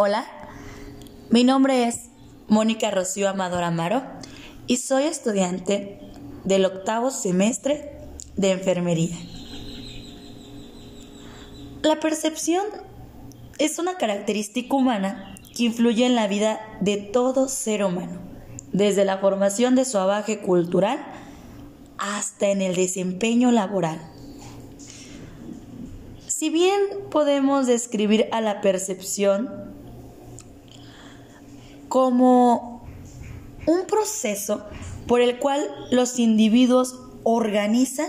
Hola, mi nombre es Mónica Rocío Amador Amaro y soy estudiante del octavo semestre de enfermería. La percepción es una característica humana que influye en la vida de todo ser humano, desde la formación de su abaje cultural hasta en el desempeño laboral. Si bien podemos describir a la percepción como un proceso por el cual los individuos organizan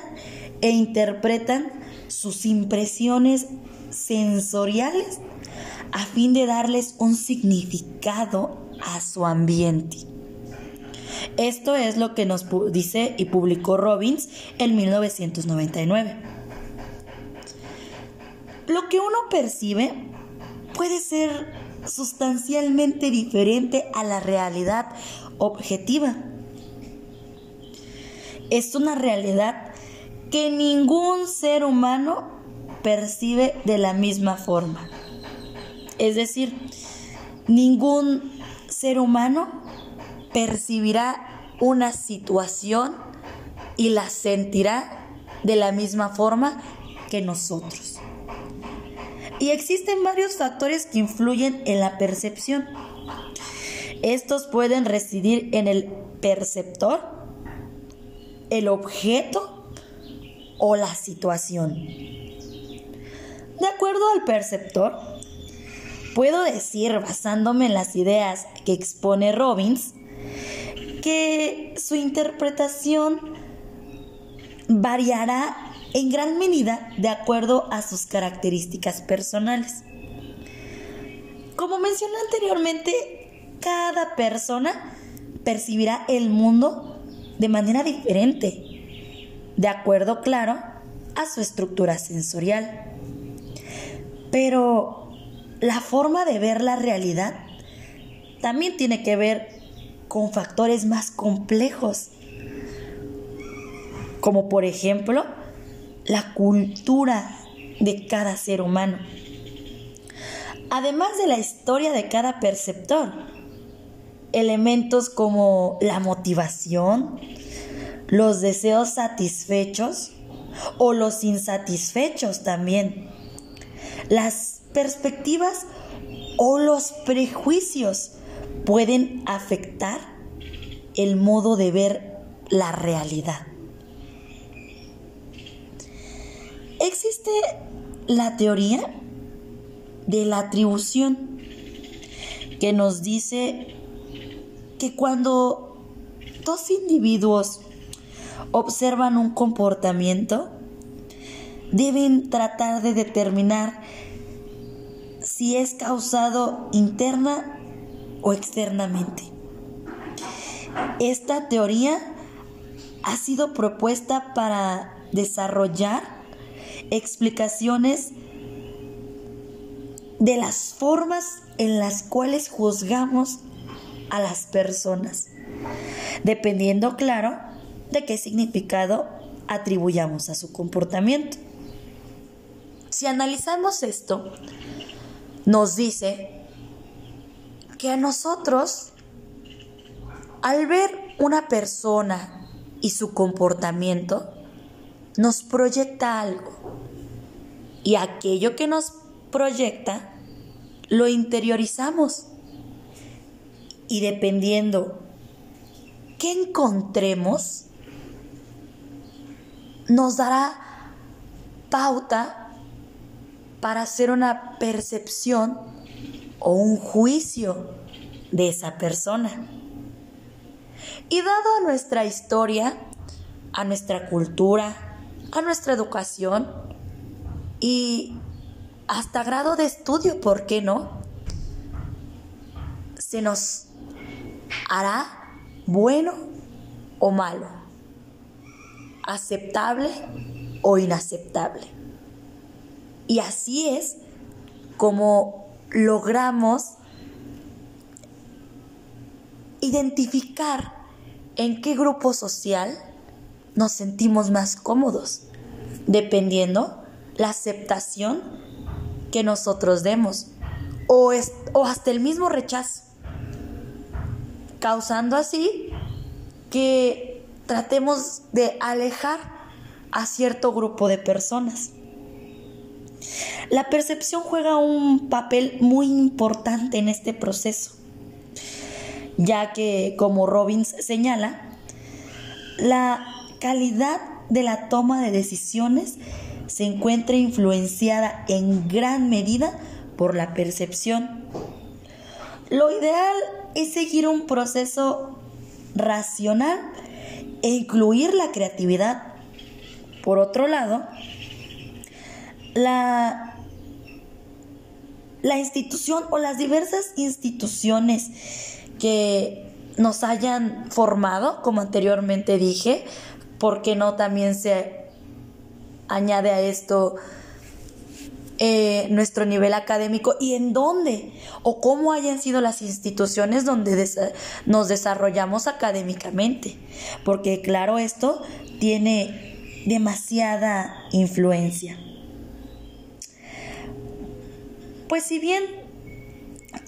e interpretan sus impresiones sensoriales a fin de darles un significado a su ambiente. Esto es lo que nos dice y publicó Robbins en 1999. Lo que uno percibe puede ser sustancialmente diferente a la realidad objetiva. Es una realidad que ningún ser humano percibe de la misma forma. Es decir, ningún ser humano percibirá una situación y la sentirá de la misma forma que nosotros. Y existen varios factores que influyen en la percepción. Estos pueden residir en el perceptor, el objeto o la situación. De acuerdo al perceptor, puedo decir, basándome en las ideas que expone Robbins, que su interpretación variará en gran medida de acuerdo a sus características personales. Como mencioné anteriormente, cada persona percibirá el mundo de manera diferente, de acuerdo, claro, a su estructura sensorial. Pero la forma de ver la realidad también tiene que ver con factores más complejos, como por ejemplo la cultura de cada ser humano, además de la historia de cada perceptor. Elementos como la motivación, los deseos satisfechos o los insatisfechos también, las perspectivas o los prejuicios pueden afectar el modo de ver la realidad. Existe la teoría de la atribución que nos dice que cuando dos individuos observan un comportamiento, deben tratar de determinar si es causado interna o externamente. Esta teoría ha sido propuesta para desarrollar explicaciones de las formas en las cuales juzgamos a las personas, dependiendo, claro, de qué significado atribuyamos a su comportamiento. Si analizamos esto, nos dice que a nosotros, al ver una persona y su comportamiento, nos proyecta algo. Y aquello que nos proyecta, lo interiorizamos. Y dependiendo qué encontremos, nos dará pauta para hacer una percepción o un juicio de esa persona. Y dado a nuestra historia, a nuestra cultura, a nuestra educación y hasta grado de estudio, ¿por qué no? Se nos hará bueno o malo, aceptable o inaceptable. Y así es como logramos identificar en qué grupo social nos sentimos más cómodos, dependiendo la aceptación que nosotros demos o, o hasta el mismo rechazo, causando así que tratemos de alejar a cierto grupo de personas. La percepción juega un papel muy importante en este proceso, ya que, como Robbins señala, la calidad de la toma de decisiones se encuentra influenciada en gran medida por la percepción. Lo ideal es seguir un proceso racional e incluir la creatividad. Por otro lado, la, la institución o las diversas instituciones que nos hayan formado, como anteriormente dije, porque no también se añade a esto eh, nuestro nivel académico y en dónde o cómo hayan sido las instituciones donde nos desarrollamos académicamente. Porque claro, esto tiene demasiada influencia. Pues si bien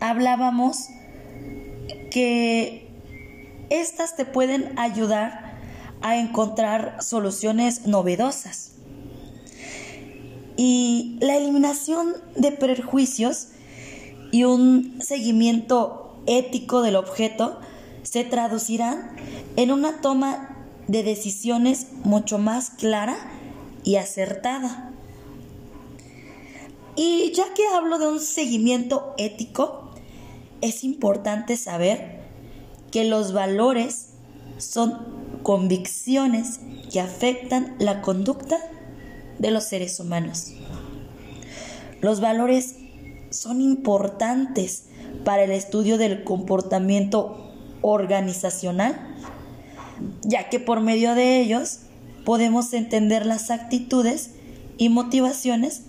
hablábamos que estas te pueden ayudar a encontrar soluciones novedosas. Y la eliminación de prejuicios y un seguimiento ético del objeto se traducirán en una toma de decisiones mucho más clara y acertada. Y ya que hablo de un seguimiento ético, es importante saber que los valores son convicciones que afectan la conducta de los seres humanos. Los valores son importantes para el estudio del comportamiento organizacional, ya que por medio de ellos podemos entender las actitudes y motivaciones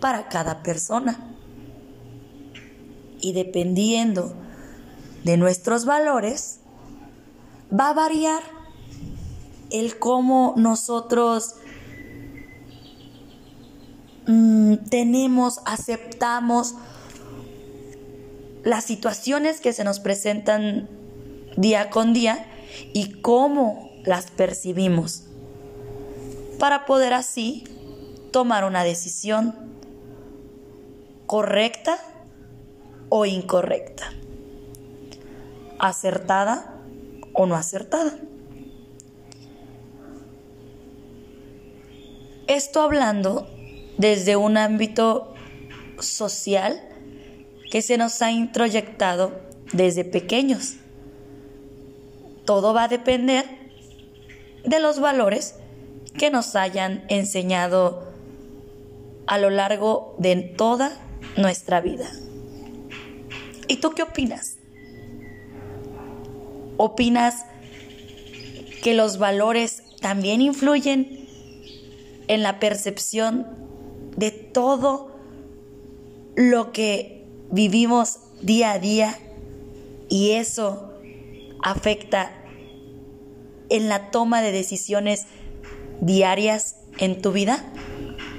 para cada persona. Y dependiendo de nuestros valores, va a variar el cómo nosotros mm, tenemos, aceptamos las situaciones que se nos presentan día con día y cómo las percibimos para poder así tomar una decisión correcta o incorrecta, acertada o no acertada. Esto hablando desde un ámbito social que se nos ha introyectado desde pequeños. Todo va a depender de los valores que nos hayan enseñado a lo largo de toda nuestra vida. ¿Y tú qué opinas? ¿Opinas que los valores también influyen en la percepción todo lo que vivimos día a día y eso afecta en la toma de decisiones diarias en tu vida?